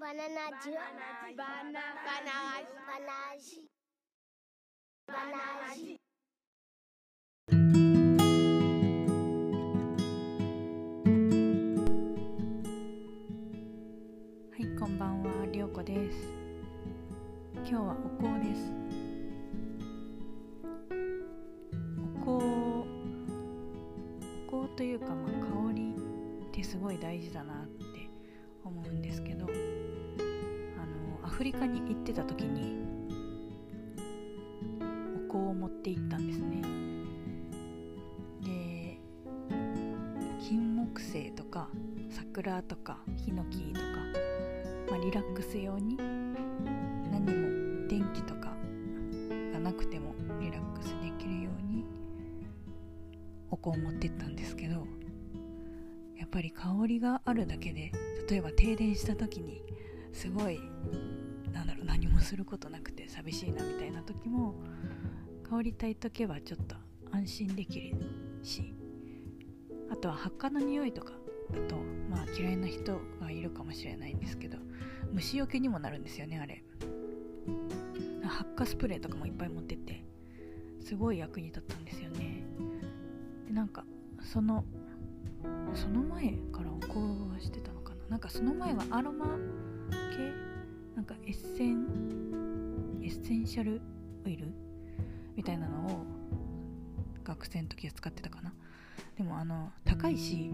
バナナジュフリカに行ってた時に、お香を持って行ったんですね。で、金木犀とか桜とかヒノキとか、まあ、リラックス用に何も電気とかがなくてもリラックスできるようにお香を持ってったんですけどやっぱり香りがあるだけで例えば停電した時にすごいなんだろう何もすることなくて寂しいなみたいな時も香りたい時はちょっと安心できるしあとは発火の匂いとかだとまあ嫌いな人がいるかもしれないんですけど虫除けにもなるんですよねあれ。発火スプレーとかもいっぱい持っててすごい役に立ったんですよね。でなんかそのその前からお香はしてたのかな？なんかその前はアロマ系なんかエッセンエッセンシャルオイル？みたいなのを学生の時は使ってたかな。でもあの高いし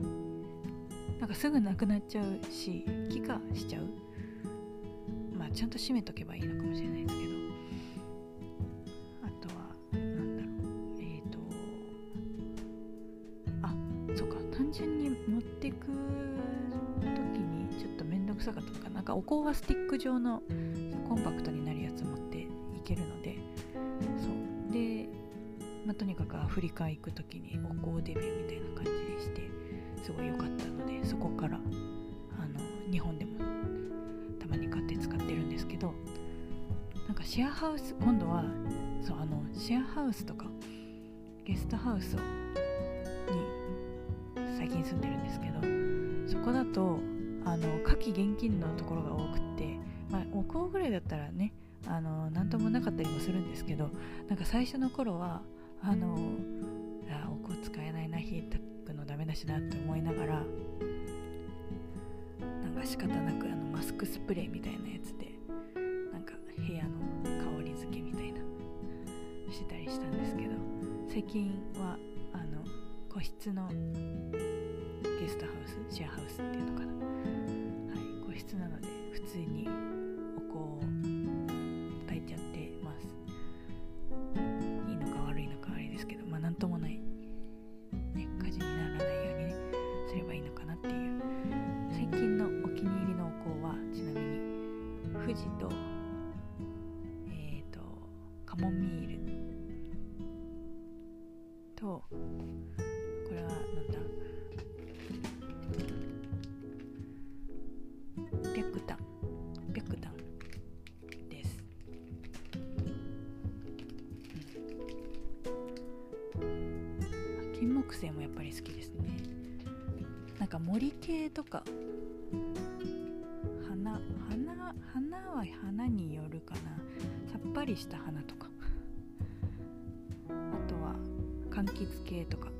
なんかすぐなくなっちゃうし気化しちゃう。まあちゃんと閉めとけばいいのかもしれないですけど。に持ってく時にちょっと面倒くさかったのかなんかお香はスティック状のコンパクトになるやつ持っていけるのでそう。でまあ、とにかくアフリカ行く時にお香デビューみたいな感じにしてすごい良かったのでそこからあの日本でもたまに買って使ってるんですけどなんかシェアハウス今度はそうあのシェアハウスとかゲストハウスを最近住んでるんですけどそこだとあの夏季現金のところが多くって、まあ、お香ぐらいだったらねあの何ともなかったりもするんですけどなんか最初の頃はあのあお香使えないな火たくのダメだしなって思いながらなんか仕方なくあのマスクスプレーみたいなやつでなんか部屋の香り付けみたいなしてたりしたんですけど最近は個室のゲストハウスシェアハウスっていうのかな。はい個室なので普通にお香を焚いちゃってます。いいのか悪いのかあれですけどまあなんともないね火事にならないようにねすればいいのかなっていう。最近のお気に入りのお香はちなみに富士とえっ、ー、とカモミールとれはなんだ？白檀白檀です。うん金木犀もやっぱり好きですね。なんか森系とか花花花は花によるかな。さっぱりした花とか。あとは柑橘系とか。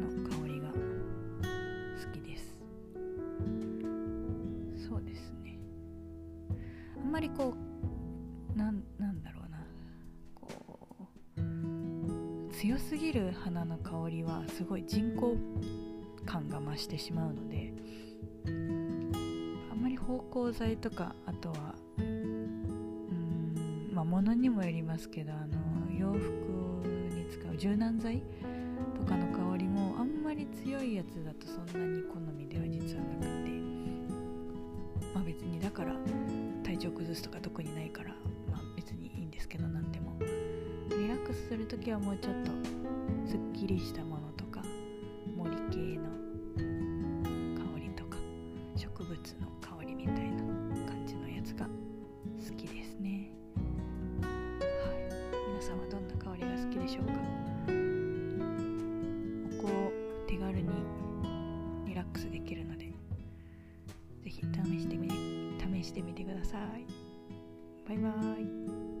の香りが好きです。そうですね。あんまりこうなんなんだろうな。こう強すぎる花の香りはすごい人工感が増してしまうのであんまり芳香剤とかあとはうんまあ物にもよりますけどあの洋服に使う柔軟剤とかの香りまり強いやつだとそんなに好みでは実はなくて。まあ別にだから体調崩すとか特にないからまあ別にいいんですけどなんでも。リラックスするときはもうちょっとすっきりしたものとか森系の香りとか植物の香りみたいな感じのやつが好きですね。はい。皆さんはどんな香りが好きでしょうか？手軽にリラックスできるので是非試してみ試してみてください。バイバーイ。